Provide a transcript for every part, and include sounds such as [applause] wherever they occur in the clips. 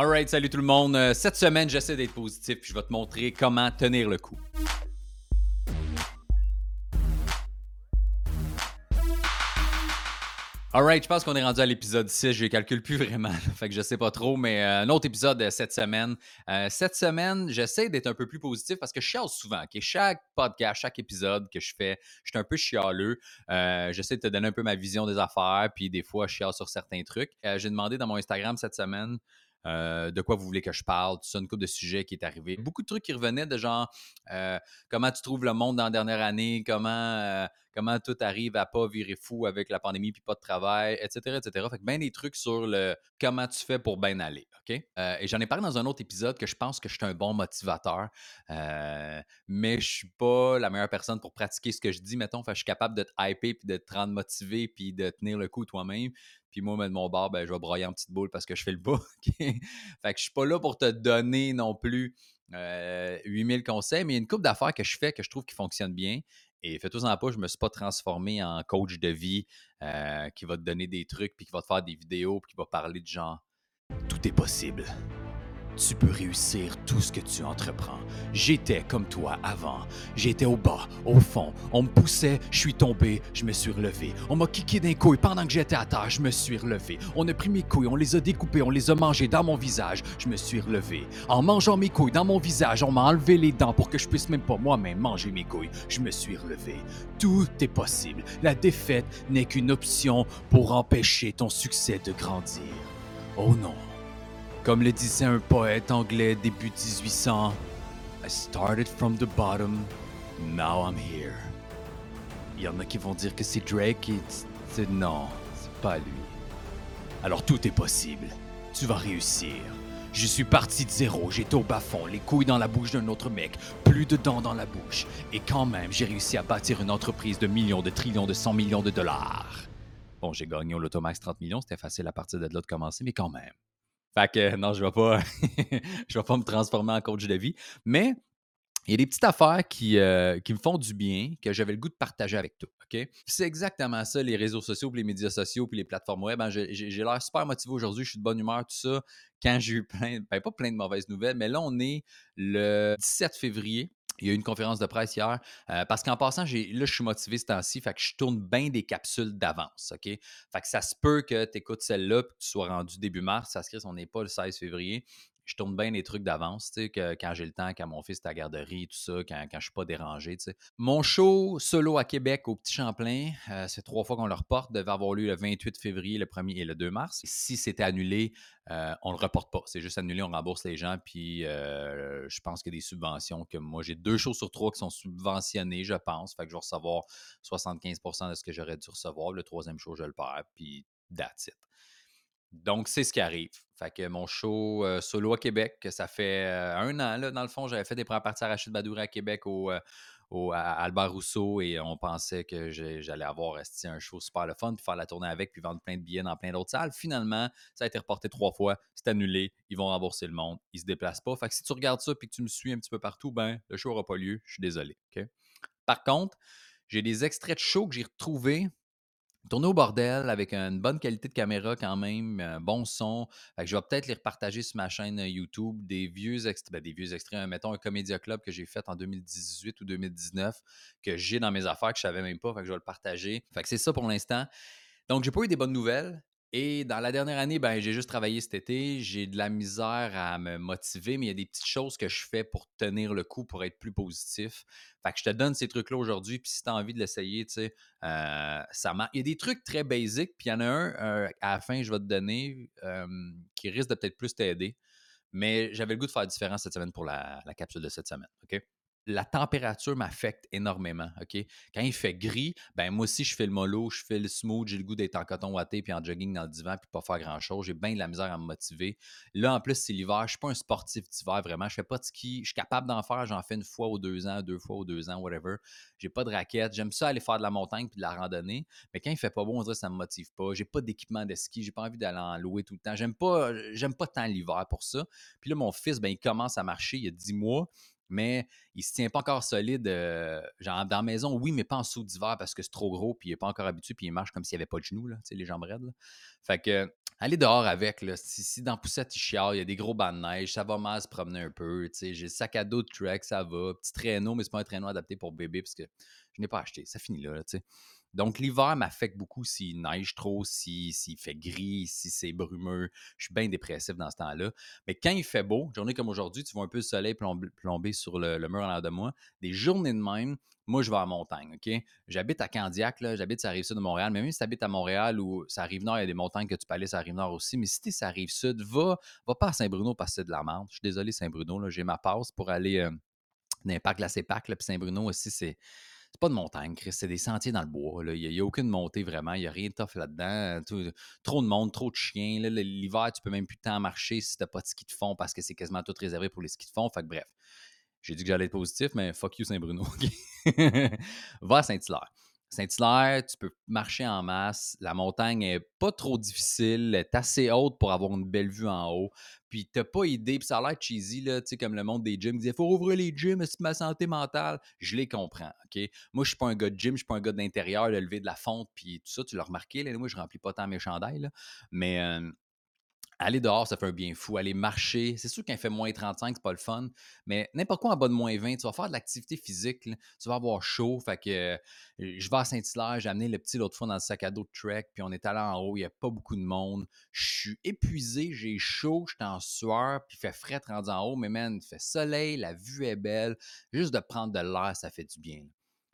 Alright, salut tout le monde. Euh, Cette semaine, j'essaie d'être positif puis je vais te montrer comment tenir le coup. Alright, je pense qu'on est rendu à l'épisode 6. Je ne calcule plus [laughs] vraiment. fait que je sais pas trop, mais euh, un autre épisode de cette semaine. Euh, cette semaine, j'essaie d'être un peu plus positif parce que je chiale souvent. ok? Chaque podcast, chaque épisode que je fais, je suis un peu chialeux. Euh, j'essaie de te donner un peu ma vision des affaires, puis des fois, je chiale sur certains trucs. Euh, J'ai demandé dans mon Instagram cette semaine euh, de quoi vous voulez que je parle, tout ça, une couple de sujets qui est arrivé. Beaucoup de trucs qui revenaient de genre euh, comment tu trouves le monde dans la dernière année, comment, euh, comment tout arrive à pas virer fou avec la pandémie puis pas de travail, etc., etc. Fait que bien des trucs sur le comment tu fais pour bien aller, OK? Et j'en ai parlé dans un autre épisode que je pense que je suis un bon motivateur, mais je suis pas la meilleure personne pour pratiquer ce que je dis, mettons. Fait que je suis capable de te hyper puis de te rendre motivé puis de tenir le coup toi-même. Puis moi, de mon bord, ben, je vais broyer en petite boule parce que je fais le bas. [laughs] Fait que je suis pas là pour te donner non plus euh, 8000 conseils, mais il y a une couple d'affaires que je fais que je trouve qui fonctionnent bien. Et fais-toi-en pas, je me suis pas transformé en coach de vie euh, qui va te donner des trucs, puis qui va te faire des vidéos, puis qui va parler de genre Tout est possible. Tu peux réussir tout ce que tu entreprends. J'étais comme toi avant. J'étais au bas, au fond. On me poussait, je suis tombé, je me suis relevé. On m'a kické d'un couille pendant que j'étais à terre, je me suis relevé. On a pris mes couilles, on les a découpées, on les a mangées dans mon visage, je me suis relevé. En mangeant mes couilles dans mon visage, on m'a enlevé les dents pour que je puisse même pas moi-même manger mes couilles. Je me suis relevé. Tout est possible. La défaite n'est qu'une option pour empêcher ton succès de grandir. Oh non. Comme le disait un poète anglais début 1800, I started from the bottom, now I'm here. Il y en a qui vont dire que c'est Drake et c'est non, c'est pas lui. Alors tout est possible. Tu vas réussir. Je suis parti de zéro, j'étais au bas-fond, les couilles dans la bouche d'un autre mec, plus de dents dans la bouche. Et quand même, j'ai réussi à bâtir une entreprise de millions, de trillions, de cent millions de dollars. Bon, j'ai gagné au Lotomax 30 millions, c'était facile à partir de là de commencer, mais quand même. Fait que non, je vais pas, [laughs] je vais pas me transformer en coach de vie. Mais il y a des petites affaires qui, euh, qui me font du bien, que j'avais le goût de partager avec toi. C'est exactement ça, les réseaux sociaux, puis les médias sociaux, puis les plateformes web. J'ai j'ai- j'ai l'air super motivé aujourd'hui, je suis de bonne humeur, tout ça. Quand j'ai eu plein, ben pas plein de mauvaises nouvelles, mais là, on est le 17 février. Il y a eu une conférence de presse hier. euh, parce qu'en passant, là, je suis motivé ce temps-ci, fait que je tourne bien des capsules d'avance. OK? Fait que ça se peut que tu écoutes celle-là puis que tu sois rendu début mars. Ça se crée, on n'est pas le 16 février. Je tourne bien des trucs d'avance, tu sais, quand j'ai le temps, quand mon fils est à garderie, tout ça, quand, quand je suis pas dérangé, tu sais. Mon show solo à Québec au Petit Champlain, euh, c'est trois fois qu'on le reporte, devait avoir lieu le 28 février, le 1er et le 2 mars. Si c'était annulé, euh, on le reporte pas. C'est juste annulé, on rembourse les gens, puis euh, je pense qu'il y a des subventions que moi, j'ai deux shows sur trois qui sont subventionnés, je pense. Fait que je vais recevoir 75% de ce que j'aurais dû recevoir. Le troisième show, je le perds, puis that's it. Donc, c'est ce qui arrive. Fait que mon show euh, solo à Québec, ça fait euh, un an, là, dans le fond, j'avais fait des premières parties à Rachid Badouri à Québec euh, à Albert Rousseau et on pensait que j'allais avoir esti, un show super le fun, puis faire la tournée avec, puis vendre plein de billets dans plein d'autres salles. Finalement, ça a été reporté trois fois, c'est annulé, ils vont rembourser le monde, ils se déplacent pas. Fait que si tu regardes ça puis que tu me suis un petit peu partout, ben le show n'aura pas lieu, je suis désolé. ok? Par contre, j'ai des extraits de show que j'ai retrouvés Tourné au bordel avec une bonne qualité de caméra quand même, un bon son. Je vais peut-être les repartager sur ma chaîne euh, YouTube, des vieux ben, des vieux extraits, mettons un Comédia Club que j'ai fait en 2018 ou 2019, que j'ai dans mes affaires que je savais même pas, fait que je vais le partager. Fait c'est ça pour l'instant. Donc, j'ai pas eu des bonnes nouvelles. Et dans la dernière année, ben, j'ai juste travaillé cet été. J'ai de la misère à me motiver, mais il y a des petites choses que je fais pour tenir le coup, pour être plus positif. Fait que je te donne ces trucs-là aujourd'hui, puis si tu as envie de l'essayer, tu sais, euh, ça marche. Il y a des trucs très basiques, puis il y en a un euh, à la fin, je vais te donner, euh, qui risque de peut-être plus t'aider. Mais j'avais le goût de faire différent cette semaine pour la, la capsule de cette semaine. OK? La température m'affecte énormément. Quand il fait gris, ben moi aussi, je fais le mollo, je fais le smooth, j'ai le goût d'être en coton watté puis en jogging dans le divan puis pas faire grand-chose. J'ai bien de la misère à me motiver. Là, en plus, c'est l'hiver. Je suis pas un sportif d'hiver, vraiment. Je fais pas de ski. Je suis capable d'en faire. J'en fais une fois ou deux ans, deux fois ou deux ans, whatever. J'ai pas de raquette. J'aime ça aller faire de la montagne puis de la randonnée. Mais quand il fait pas beau, on dirait que ça me motive pas. J'ai pas d'équipement de ski. J'ai pas envie d'aller en louer tout le temps. J'aime pas, j'aime pas tant l'hiver pour ça. Puis là, mon fils, ben, il commence à marcher. Il y a 10 mois mais il se tient pas encore solide. euh, genre, dans la maison, oui, mais pas en saut d'hiver parce que c'est trop gros, puis il est pas encore habitué, puis il marche comme s'il n'y avait pas de genoux, là, les jambes raides. là. Fait que aller dehors avec, là, si, si dans Poussette, il chiale, il y a des gros bancs de neige, ça va mal se promener un peu, j'ai le sac à dos de trek, ça va, petit traîneau, mais c'est pas un traîneau adapté pour bébé parce que je n'ai pas acheté, ça finit là, là tu sais. Donc, l'hiver m'affecte beaucoup s'il neige trop, s'il fait gris, si c'est brumeux. Je suis bien dépressif dans ce temps-là. Mais quand il fait beau, journée comme aujourd'hui, tu vois un peu le soleil plomber, sur le, mur en l'air de moi. Des journées de même, moi, je vais à montagne, OK? J'habite à Candiac, j'habite à Rive-Sud de Montréal. Mais même si tu habites à Montréal ou ça arrive nord, il y a des montagnes que tu peux aller sur la Rive-Nord aussi. Mais si tu es sur la Rive-Sud, va, pas à Saint-Bruno parce que c'est de la merde. Je suis désolé, Saint-Bruno, j'ai ma passe pour aller euh, dans les parcs Puis Saint-Bruno aussi, c'est c'est pas de montagne, Chris, c'est des sentiers dans le bois. Il n'y a, aucune montée vraiment, il n'y a rien de tough là-dedans. trop de monde, trop de chiens. L'hiver, tu peux même plus tant marcher si tu n'as pas de ski de fond parce que c'est quasiment tout réservé pour les skis de fond. Fait que bref, j'ai dit que j'allais être positif, mais fuck you Saint-Bruno. [laughs] Va à Saint-Hilaire. Saint-Hilaire, tu peux marcher en masse. La montagne est pas trop difficile, elle est assez haute pour avoir une belle vue en haut. Puis t'as pas idée, puis ça a l'air cheesy, là, tu sais, comme le monde des gyms, disait faut ouvrir les gyms, c'est ma santé mentale. Je les comprends, OK? Moi, je suis pas un gars de gym, je suis pas un gars d'intérieur, de lever de la fonte, puis tout ça, tu l'as remarqué, là, moi, je remplis pas tant mes chandails, là. Mais euh, aller dehors, ça fait un bien fou. Aller marcher, c'est sûr qu'il fait moins 35, c'est pas le fun, mais n'importe quoi en bas de moins 20, tu vas faire de l'activité physique, tu vas avoir chaud. Fait que euh, je vais à Saint-Hilaire, j'ai amené le petit l'autre fois dans le sac à dos de trek, puis on est allé en haut, il n'y a pas beaucoup de monde. Je suis épuisé, j'ai chaud, je suis en sueur, puis il fait frais rendu en haut, mais man, il fait soleil, la vue est belle. Juste de prendre de l'air, ça fait du bien.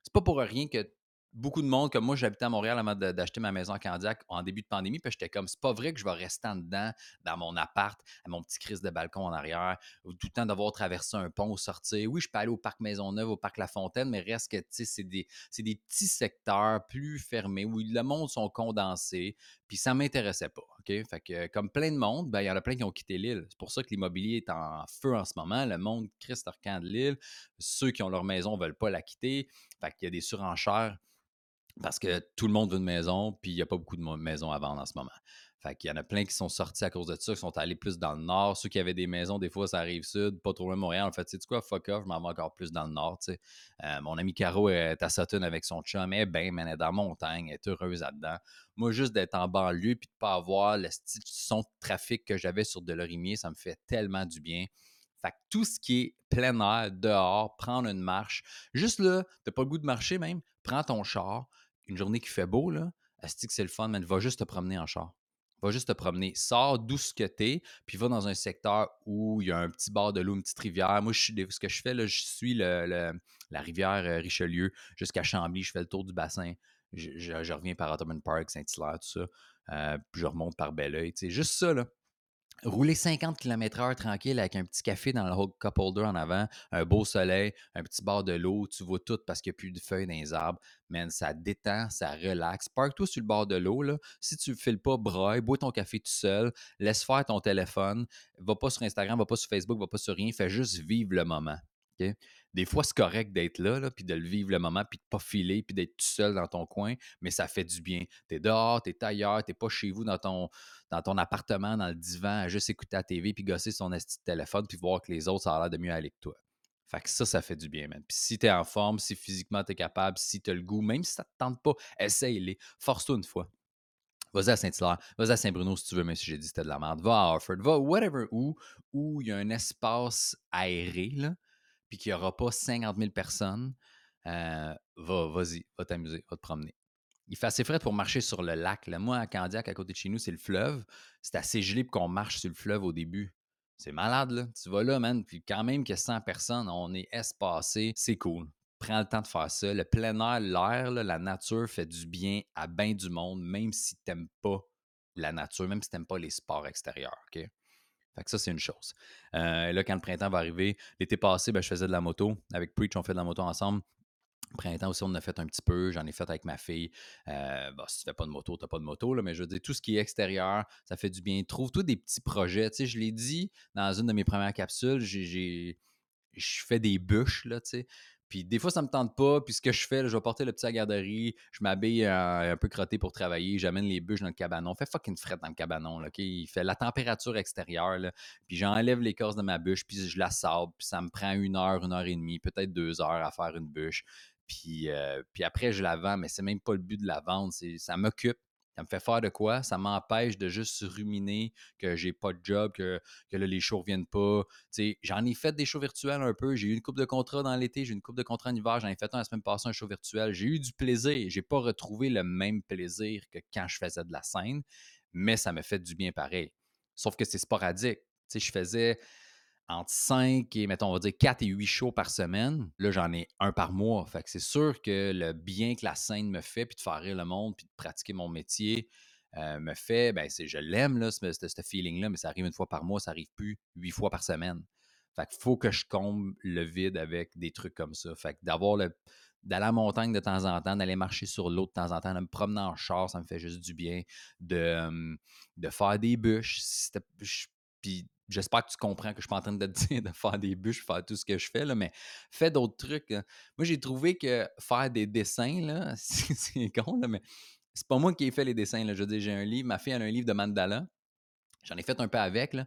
C'est pas pour rien que beaucoup de monde, comme moi, j'habitais à Montréal avant d'acheter ma maison à Candiac en début de pandémie, puis j'étais comme, c'est pas vrai que je vais rester en dedans, dans mon appart, à mon petit crise de balcon en arrière, tout le temps d'avoir traversé un pont ou sortir. Oui, je peux aller au parc Maisonneuve, au parc La Fontaine, mais reste que, tu sais, c'est des, des, petits secteurs plus fermés où le monde sont condensés, puis ça m'intéressait pas, OK? Fait que, comme plein de monde, ben, il y en a plein qui ont quitté l'île. C'est pour ça que l'immobilier est en feu en ce moment. Le monde crisse leur camp de l'île. Ceux qui ont leur maison ne veulent pas la quitter. Fait qu'il y a des surenchères parce que tout le monde veut une maison, puis il n'y a pas beaucoup de maisons à vendre en ce moment. Fait qu'il y en a plein qui sont sortis à cause de ça, qui sont allés plus dans le nord. Ceux qui avaient des maisons, des fois, ça arrive sud, pas trop loin de Montréal. En fait, tu sais quoi, fuck off, je m'en vais encore plus dans le nord. Euh, mon ami Caro est à Sutton avec son chum, eh ben, elle est dans la montagne, elle est heureuse là-dedans. Moi, juste d'être en banlieue puis de pas avoir le son de trafic que j'avais sur Delorimier, ça me fait tellement du bien. Fait que tout ce qui est plein air, dehors, prendre une marche, juste là, t'as pas le goût de marcher même, prends ton char, une journée qui fait beau, là, que c'est le fun, mais va juste te promener en char. Va juste te promener. Sors d'où ce que t'es, puis va dans un secteur où il y a un petit bord de l'eau, une petite rivière. Moi, je, ce que je fais, je suis la rivière euh, Richelieu jusqu'à Chambly. Je fais le tour du bassin. Je, reviens par Ottoman Park, Saint-Hilaire, tout ça. Euh, puis je remonte par Belleuil. Juste ça, là rouler 50 km/h tranquille avec un petit café dans le cup holder en avant, un beau soleil, un petit bord de l'eau, tu vois tout parce qu'il n'y a plus de feuilles dans les arbres. Man, ça détend, ça relaxe. Parque-toi sur le bord de l'eau. Si tu ne files pas, braille, bois ton café tout seul, laisse faire ton téléphone, va pas sur Instagram, va pas sur Facebook, va pas sur rien, fais juste vivre le moment. Des fois, c'est correct d'être là, puis de le vivre le moment, puis de pas filer, puis d'être tout seul dans ton coin, mais ça fait du bien. Tu es dehors, tu es ailleurs, tu pas chez vous dans ton, dans ton appartement, dans le divan, à juste écouter la TV, puis gosser son esti de téléphone, puis voir que les autres, ça a l'air de mieux aller que toi. Fait que ça, ça fait du bien, man. Puis si tu es en forme, si physiquement tu es capable, si tu as le goût, même si ça te tente pas, essaye-les. Force-toi une fois. Vas-y à Saint-Hilaire, vas-y à Saint-Bruno si tu veux, même si j'ai dit c'était de la merde. Va à Harford, va whatever où, où il y a un espace aéré, là, qu'il n'y aura pas 50 000 personnes, euh, va, vas-y, va t'amuser, va te promener. Il fait assez frais pour marcher sur le lac. Moi, à Candiac, à côté de chez nous, c'est le fleuve. C'est assez gelé pour qu'on marche sur le fleuve au début. C'est malade, là. Tu vas là, man, puis quand même a 100 personnes, on est espacé. C'est cool. Prends le temps de faire ça. Le plein air, l'air, la nature fait du bien à bien du monde, même si tu n'aimes pas la nature, même si tu n'aimes pas les sports extérieurs, OK? Fait que ça, c'est une chose. Euh, là, quand le printemps va arriver, l'été passé, ben, je faisais de la moto. Avec Preach, on fait de la moto ensemble. Printemps aussi, on en a fait un petit peu. J'en ai fait avec ma fille. Euh, si tu fais pas de moto, tu n'as pas de moto. Là, mais je veux dire, tout ce qui est extérieur, ça fait du bien. Trouve-toi des petits projets. Tu sais, je l'ai dit dans une de mes premières capsules, j'ai, je fais des bûches. Là, tu sais. Puis des fois, ça me tente pas. Puis ce que je fais, je vais porter le petit à garderie, je m'habille un, peu crotté pour travailler, j'amène les bûches dans le cabanon. Fait fucking fret dans le cabanon. Là, Il fait la température extérieure. Là, puis j'enlève l'écorce de ma bûche, puis je la sable. Puis ça me prend une heure, une heure et demie, peut-être deux heures à faire une bûche. Puis, euh, puis après, je la vends, mais c'est même pas le but de la vendre. Ça m'occupe. Ça me fait faire de quoi? Ça m'empêche de juste ruminer que j'ai pas de job, que, que là, les shows ne reviennent pas. J'en ai fait des shows virtuels un peu. J'ai eu une coupe de contrat dans l'été, j'ai eu une coupe de contrat en hiver. J'en ai fait un la semaine passée, un show virtuel. J'ai eu du plaisir. J'ai pas retrouvé le même plaisir que quand je faisais de la scène, mais ça me fait du bien pareil. Sauf que c'est sporadique. je faisais entre 5 et, mettons, on va dire 4 et 8 shows par semaine. Là, j'en ai un par mois. Fait que c'est sûr que le bien que la scène me fait, puis de faire rire le monde, puis de pratiquer mon métier, euh, me fait, ben, c'est, je l'aime, là, ce, ce, feeling-là, mais ça arrive une fois par mois, ça arrive plus huit fois par semaine. Fait qu'il faut que je comble le vide avec des trucs comme ça. Fait que d'avoir le. D'aller à la montagne de temps en temps, d'aller marcher sur l'eau de temps en temps, de me promener en char, ça me fait juste du bien. De, de faire des bûches. Puis j'espère que tu comprends que je suis pas en train de te [laughs] dire de faire des bûches, faire tout ce que je fais, là, mais fais d'autres trucs. Moi, j'ai trouvé que faire des dessins, [laughs] c'est con, là, mais c'est pas moi qui ai fait les dessins. Là. Je veux dire, j'ai un livre, ma fille a un livre de mandala. J'en ai fait un peu avec. Là.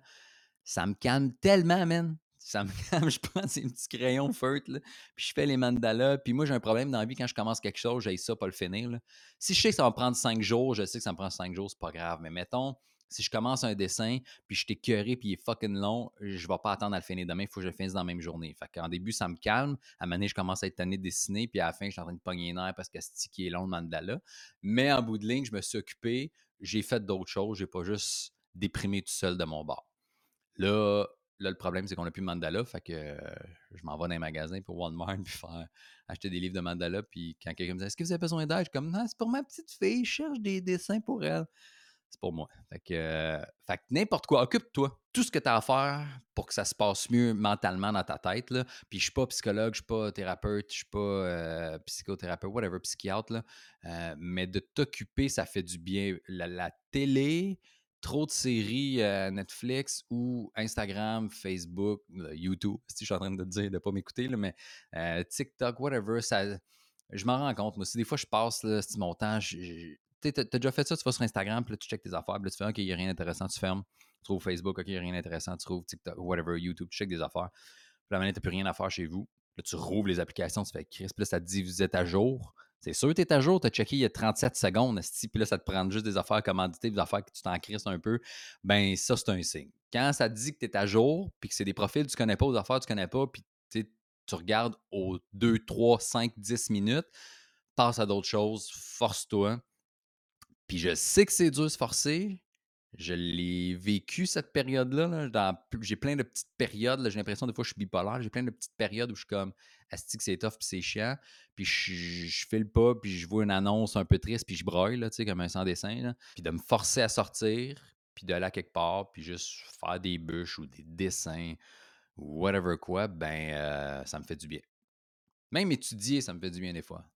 Ça me calme tellement, man. Ça me [laughs] calme. Je prends ces petits crayons feutres, puis je fais les mandalas. Puis moi, j'ai un problème dans la vie quand je commence quelque chose, j'ai ça, pas le finir. Là. Si je sais que ça va prendre cinq jours, je sais que ça me prend cinq jours, c'est pas grave. Mais mettons, si je commence un dessin, puis je t'ai puis il est fucking long, je vais pas attendre à le finir demain, il faut que je finisse dans la même journée. Fait qu'en début, ça me calme. À un moment je commence à être tanné de dessiner, puis à la fin, je suis en train de pogner nerfs parce que c'est qui est long le mandala. Mais en bout de ligne, je me suis occupé, j'ai fait d'autres choses, j'ai pas juste déprimé tout seul de mon bar. Là, là le problème, c'est qu'on n'a plus de mandala, fait que euh, je m'en vais dans les magasins pour Walmart, [laughs] puis faire acheter des livres de mandala, puis quand quelqu'un me dit Est-ce que vous avez besoin d'aide? Je suis comme Non, c'est pour ma petite fille, je cherche des dessins pour elle c'est pour moi. Fait que, euh, n'importe quoi, occupe-toi. Tout ce que tu as à faire pour que ça se passe mieux mentalement dans ta tête. Là. Puis je suis pas psychologue, je suis pas thérapeute, je suis pas euh, psychothérapeute, whatever, psychiatre. Là. Euh, mais de t'occuper, ça fait du bien. La, télé, trop de séries Netflix ou Instagram, Facebook, YouTube, [laughs] si je suis en train de te dire de ne pas m'écouter, mais TikTok, whatever, ça, je m'en rends compte. Moi, des fois je passe mon temps, tu as, déjà fait ça, tu vas sur Instagram, puis là, tu checkes tes affaires, puis là, tu fais, OK, il n'y a rien d'intéressant, tu fermes. Tu trouves Facebook, OK, il n'y a rien d'intéressant, tu trouves TikTok, whatever, YouTube, tu checkes des affaires. Puis là, maintenant, tu n'as plus rien à faire chez vous. Là, tu rouvres les applications, tu fais Chris, puis là, ça te dit, vous êtes à jour. C'est sûr tu es à jour, tu as checké il y a 37 secondes, puis là, ça te prend juste des affaires commanditées, des affaires que tu t'en crisses un peu. Ben, ça, c'est un signe. Quand ça te dit que tu es à jour, puis que c'est des profils que tu connais pas, aux affaires que tu connais pas, puis tu regardes aux 2, 3, 5, 10 minutes, passe à d'autres choses, force-toi. Puis je sais que c'est dur de se forcer. Je l'ai vécu cette période-là. J'ai plein de petites périodes. J'ai l'impression des fois je suis bipolaire. J'ai plein de petites périodes où je suis comme Asti que c'est tough puis c'est chiant. Puis je, je fais le pas, puis je vois une annonce un peu triste, puis je broille, là, comme un sans-dessin. Puis de me forcer à sortir, puis d'aller à quelque part, puis juste faire des bûches ou des dessins ou whatever quoi, ben euh, ça me fait du bien. Même étudier, ça me fait du bien des fois.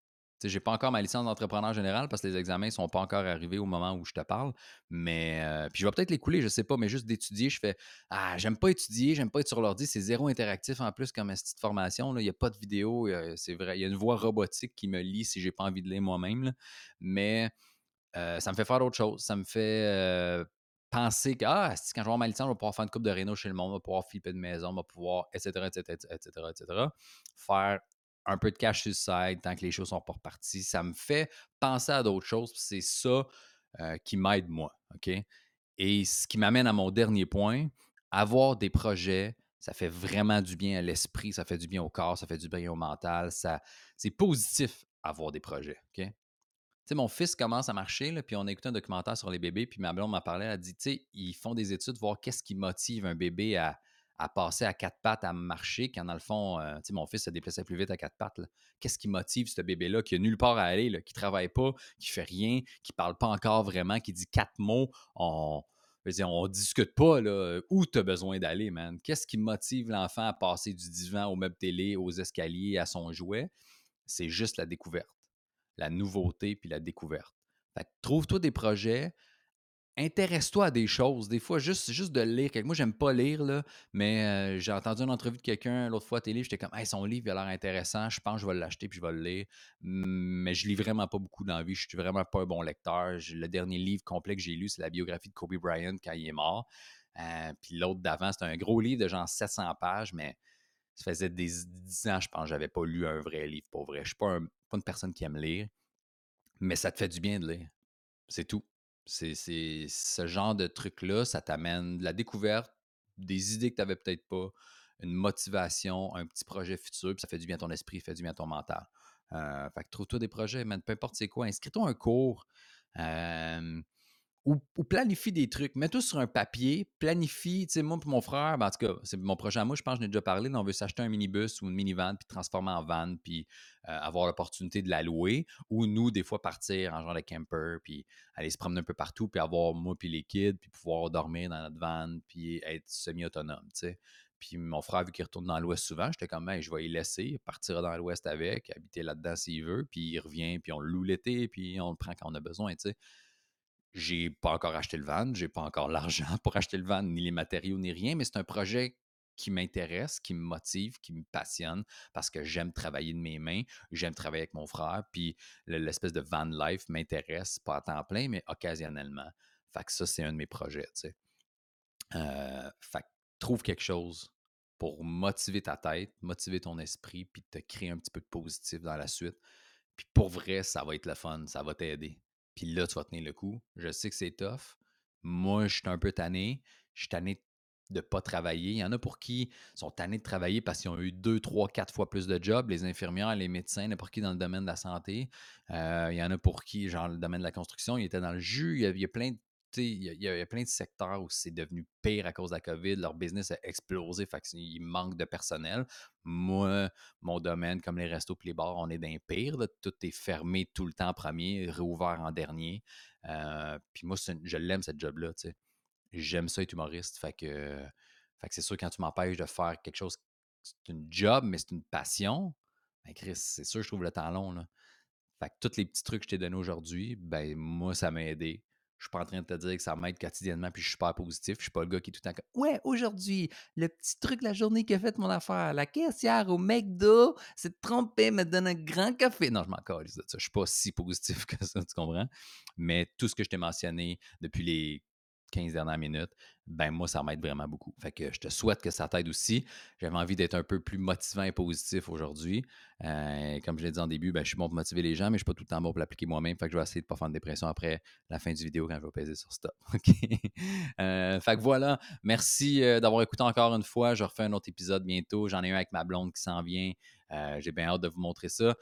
Je n'ai pas encore ma licence d'entrepreneur général parce que les examens sont pas encore arrivés au moment où je te parle. Mais euh, puis je vais peut-être les couler, je sais pas, mais juste d'étudier, je fais Ah, j'aime pas étudier, j'aime pas être sur l'ordi, c'est zéro interactif en plus comme petite formation. Il n'y a pas de vidéo, c'est vrai. Il y a une voix robotique qui me lit si j'ai pas envie de lire moi-même. Mais euh, ça me fait faire d'autres choses. Ça me fait euh, penser que ah, quand je vais avoir ma licence, on va pouvoir faire une coupe de réno chez le monde, on va pouvoir flipper de maison, on va pouvoir, etc., etc., etc., etc., faire un peu de cash sur le tant que les choses sont pas reparties. Ça me fait penser à d'autres choses. C'est ça euh, qui m'aide, moi. OK? Et ce qui m'amène à mon dernier point, avoir des projets, ça fait vraiment du bien à l'esprit, ça fait du bien au corps, ça fait du bien au mental. Ça, c'est positif avoir des projets. OK? Tu sais, mon fils commence à marcher, là, puis on a écouté un documentaire sur les bébés, puis ma blonde m'a parlé, elle a dit, tu ils font des études, voir qu'est-ce qui motive un bébé à, à passer à quatre pattes, à marcher, quand dans le fond, euh, mon fils se déplaçait plus vite à quatre pattes. Qu'est-ce qui motive ce bébé-là qui a nulle part à aller, là, qui travaille pas, qui fait rien, qui parle pas encore vraiment, qui dit quatre mots, on, ne on discute pas là, où tu as besoin d'aller, man? Qu'est-ce qui motive l'enfant à passer du divan au meuble télé, aux escaliers, à son jouet? C'est juste la découverte, la nouveauté puis la découverte. trouve-toi des projets, intéresse-toi à des choses. Des fois, juste, juste de lire. Moi, j'aime pas lire, là, mais euh, j'ai entendu une entrevue de quelqu'un l'autre fois à télé. J'étais comme, hey, son livre a l'air intéressant. Je pense que je vais l'acheter puis je vais le lire. Mais je lis vraiment pas beaucoup dans la vie. Je suis vraiment pas un bon lecteur. Le dernier livre complet que j'ai lu, c'est la biographie de Kobe Bryant quand il est mort. Euh, puis l'autre d'avant, c'était un gros livre de genre 700 pages, mais ça faisait des 10 ans, je pense, que j'avais pas lu un vrai livre, pour vrai. Je suis pas une personne qui aime lire, mais ça te fait du bien de lire. C'est tout. C'est ce genre de truc-là, ça t'amène de la découverte, des idées que tu n'avais peut-être pas, une motivation, un petit projet futur, puis ça fait du bien ton esprit, fait du bien ton mental. Euh, fait que trouve-toi des projets, man, peu importe c'est quoi. Inscris-toi un cours. Euh, ou, planifie des trucs. Mets-toi sur un papier, planifie. Tu sais, moi, pour mon frère, ben, en tout cas, c'est mon à moi, je pense que j'en ai déjà parlé. on veut s'acheter un minibus ou une minivan, puis transformer en van, puis euh, avoir l'opportunité de la louer. Ou nous, des fois, partir en genre de camper, puis aller se promener un peu partout, puis avoir moi, puis les kids, puis pouvoir dormir dans notre van, puis être semi-autonome, tu sais. Puis mon frère, vu qu'il retourne dans l'Ouest souvent, j'étais comme, je vais y laisser, dans l'Ouest avec, habiter là-dedans s'il veut, puis il revient, puis on le loue l'été, puis on le prend quand on a besoin, tu sais. J'ai pas encore acheté le van, j'ai pas encore l'argent pour acheter le van, ni les matériaux, ni rien, mais c'est un projet qui m'intéresse, qui me motive, qui me passionne parce que j'aime travailler de mes mains, j'aime travailler avec mon frère, puis l'espèce de van life m'intéresse, pas à temps plein, mais occasionnellement. Fait que ça, c'est un de mes projets, tu sais. Euh, fait que trouve quelque chose pour motiver ta tête, motiver ton esprit, puis te créer un petit peu de positif dans la suite. Puis pour vrai, ça va être le fun, ça va t'aider. Puis là, tu vas tenir le coup. Je sais que c'est tough. Moi, je suis un peu tanné. Je suis tanné de ne pas travailler. Il y en a pour qui sont tannés de travailler parce qu'ils ont eu deux, trois, quatre fois plus de jobs, les infirmières, les médecins, n'importe qui dans le domaine de la santé. Euh, il y en a pour qui, genre le domaine de la construction, il était dans le jus. Il y a, plein de il y, a plein de secteurs où c'est devenu pire à cause de la COVID. Leur business a explosé, fait qu'il manque de personnel. Moi, mon domaine, comme les restos et les bars, on est d'un pire. Tout est fermé tout le temps en premier, réouvert en dernier. Euh, puis moi, je l'aime, cette job-là. J'aime ça être humoriste. Fait que, que c'est sûr, quand tu m'empêches de faire quelque chose, c'est une job, mais c'est une passion, ben Chris, c'est sûr, je trouve le temps long. Fait que tous les petits trucs que je t'ai donnés aujourd'hui, ben moi, ça m'a aidé. Je suis pas en train de te dire que ça m'aide quotidiennement, puis je suis super positif. Je suis pas le gars qui est tout le temps comme Ouais, aujourd'hui, le petit truc de la journée qui a fait mon affaire, la caissière au McDo c'est tromper, me donne un grand café. Non, je m'en colle ça. Je suis pas si positif [laughs] que ça, tu comprends? Mais tout ce que je t'ai mentionné depuis les 15 dernières minutes, ben moi, ça m'aide vraiment beaucoup. Fait que je te souhaite que ça t'aide aussi. J'avais envie d'être un peu plus motivant et positif aujourd'hui. Euh, comme je l'ai dit en début, ben, je suis bon pour motiver les gens, mais je suis pas tout le temps bon pour l'appliquer moi-même. Fait que je vais essayer de ne pas faire de dépression après la fin du vidéo quand je vais peser sur stop. [laughs] Euh, fait que voilà. Merci euh, d'avoir écouté encore une fois. Je refais un autre épisode bientôt. J'en ai un avec ma blonde qui s'en vient. J'ai bien hâte de vous montrer ça.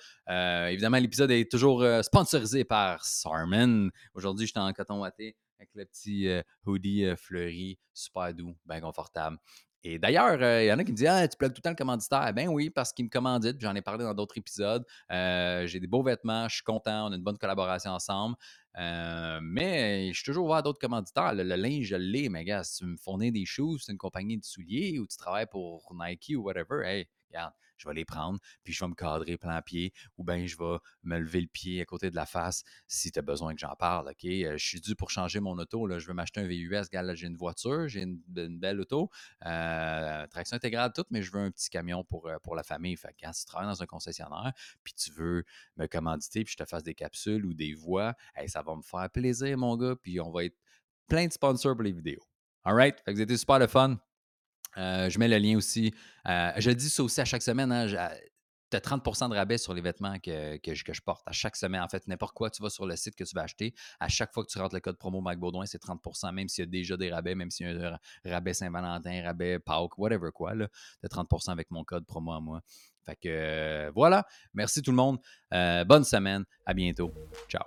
évidemment, l'épisode est toujours sponsorisé par Sarman. Aujourd'hui, je suis en coton watté avec le petit hoodie fleuri, super doux, bien confortable. Et d'ailleurs, il y en a qui me disent Ah, tu plugues tout le temps le commanditaire. Ben oui, parce qu'il me commandite, j'en ai parlé dans d'autres épisodes. j'ai des beaux vêtements, je suis content, on a une bonne collaboration ensemble. mais je suis toujours ouvert à d'autres commanditaires. Le, linge, je l'ai, mais gars, si tu me fournis des shoes, c'est une compagnie de souliers ou tu travailles pour Nike ou whatever, hey, regarde, je vais les prendre, puis je vais me cadrer plein pied, ou bien je vais me lever le pied à côté de la face si tu as besoin que j'en parle. Euh, je suis dû pour changer mon auto. Là. Je veux m'acheter un VUS. J'ai une voiture, j'ai une, belle auto, euh, traction intégrale, tout, mais je veux un petit camion pour, euh, pour la famille. Fait quand tu travailles dans un concessionnaire, puis tu veux me commanditer, puis je te fasse des capsules ou des voix, ça va me faire plaisir, mon gars, puis on va être plein de sponsors pour les vidéos. All right? Fait que vous super le fun. Euh, je mets le lien aussi. Euh, je dis ça aussi à chaque semaine. Tu as 30% de rabais sur les vêtements que, que, je, porte à chaque semaine. En fait, n'importe quoi, tu vas sur le site que tu vas acheter. À chaque fois que tu rentres le code promo Mike Baudouin, c'est 30% même s'il y a déjà des rabais, même s'il y a un rabais Saint-Valentin, rabais Pâques, whatever quoi. Tu as 30% avec mon code promo à moi. Fait que euh, voilà. Merci tout le monde. bonne semaine. À bientôt. Ciao.